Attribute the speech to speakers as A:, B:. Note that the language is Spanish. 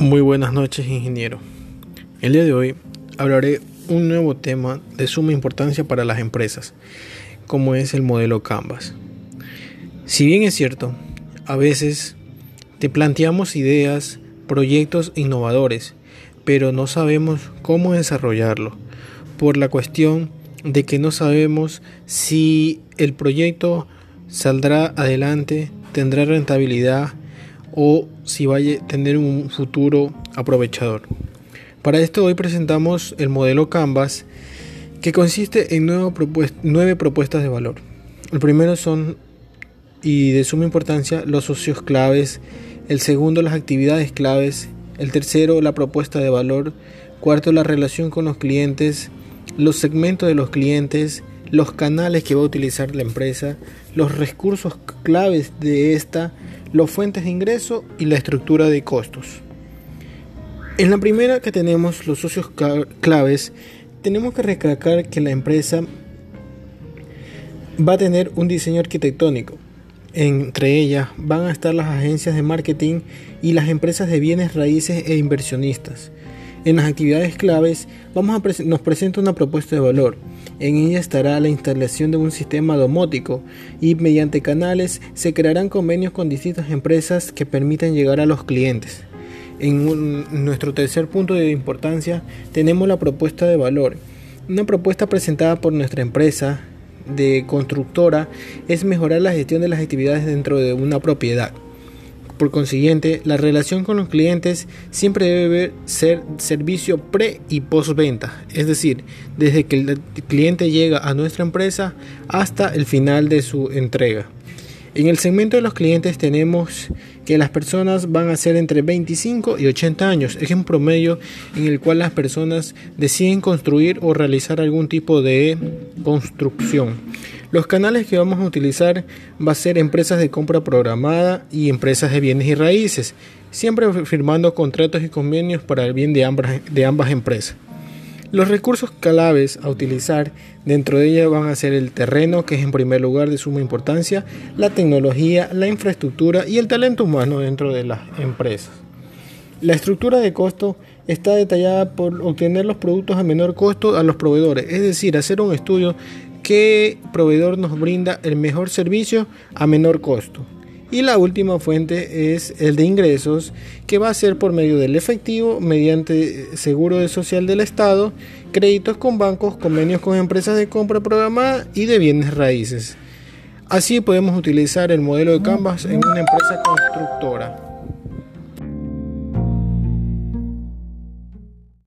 A: Muy buenas noches, ingeniero. El día de hoy hablaré un nuevo tema de suma importancia para las empresas, como es el modelo Canvas. Si bien es cierto, a veces te planteamos ideas, proyectos innovadores, pero no sabemos cómo desarrollarlo, por la cuestión de que no sabemos si el proyecto saldrá adelante, tendrá rentabilidad, o si vaya a tener un futuro aprovechador. Para esto hoy presentamos el modelo Canvas que consiste en nueve, propuestas de valor. El primero son, y de suma importancia, los socios claves. El segundo, las actividades claves. El tercero, la propuesta de valor. Cuarto, la relación con los clientes. Los segmentos de los clientes. Los canales que va a utilizar la empresa. Los recursos claves de esta las fuentes de ingreso y la estructura de costos. En la primera que tenemos los socios claves, tenemos que recalcar que la empresa va a tener un diseño arquitectónico. Entre ellas van a estar las agencias de marketing y las empresas de bienes raíces e inversionistas. En las actividades claves vamos a nos presenta una propuesta de valor. En ella estará la instalación de un sistema domótico y mediante canales se crearán convenios con distintas empresas que permitan llegar a los clientes. En nuestro tercer punto de importancia tenemos la propuesta de valor. Una propuesta presentada por nuestra empresa de constructora es mejorar la gestión de las actividades dentro de una propiedad. Por consiguiente, la relación con los clientes siempre debe ser servicio pre y postventa, es decir, desde que el cliente llega a nuestra empresa hasta el final de su entrega. En el segmento de los clientes tenemos que las personas van a ser entre 25 y 80 años. Es un promedio en el cual las personas deciden construir o realizar algún tipo de construcción. Los canales que vamos a utilizar va a ser empresas de compra programada y empresas de bienes y raíces, siempre firmando contratos y convenios para el bien de ambas, de ambas empresas. Los recursos claves a utilizar dentro de ella van a ser el terreno, que es en primer lugar de suma importancia, la tecnología, la infraestructura y el talento humano dentro de las empresas. La estructura de costo está detallada por obtener los productos a menor costo a los proveedores, es decir, hacer un estudio qué proveedor nos brinda el mejor servicio a menor costo. Y la última fuente es el de ingresos, que va a ser por medio del efectivo, mediante seguro social del Estado, créditos con bancos, convenios con empresas de compra programada y de bienes raíces. Así podemos utilizar el modelo de Canvas en una empresa constructora.